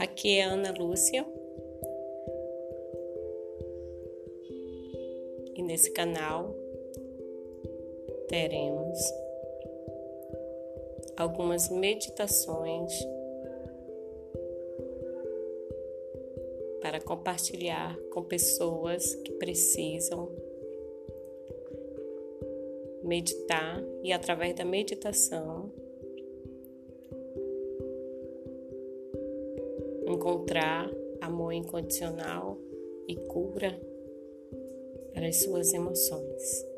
Aqui é Ana Lúcia. E nesse canal teremos algumas meditações para compartilhar com pessoas que precisam meditar e através da meditação encontrar amor incondicional e cura para as suas emoções.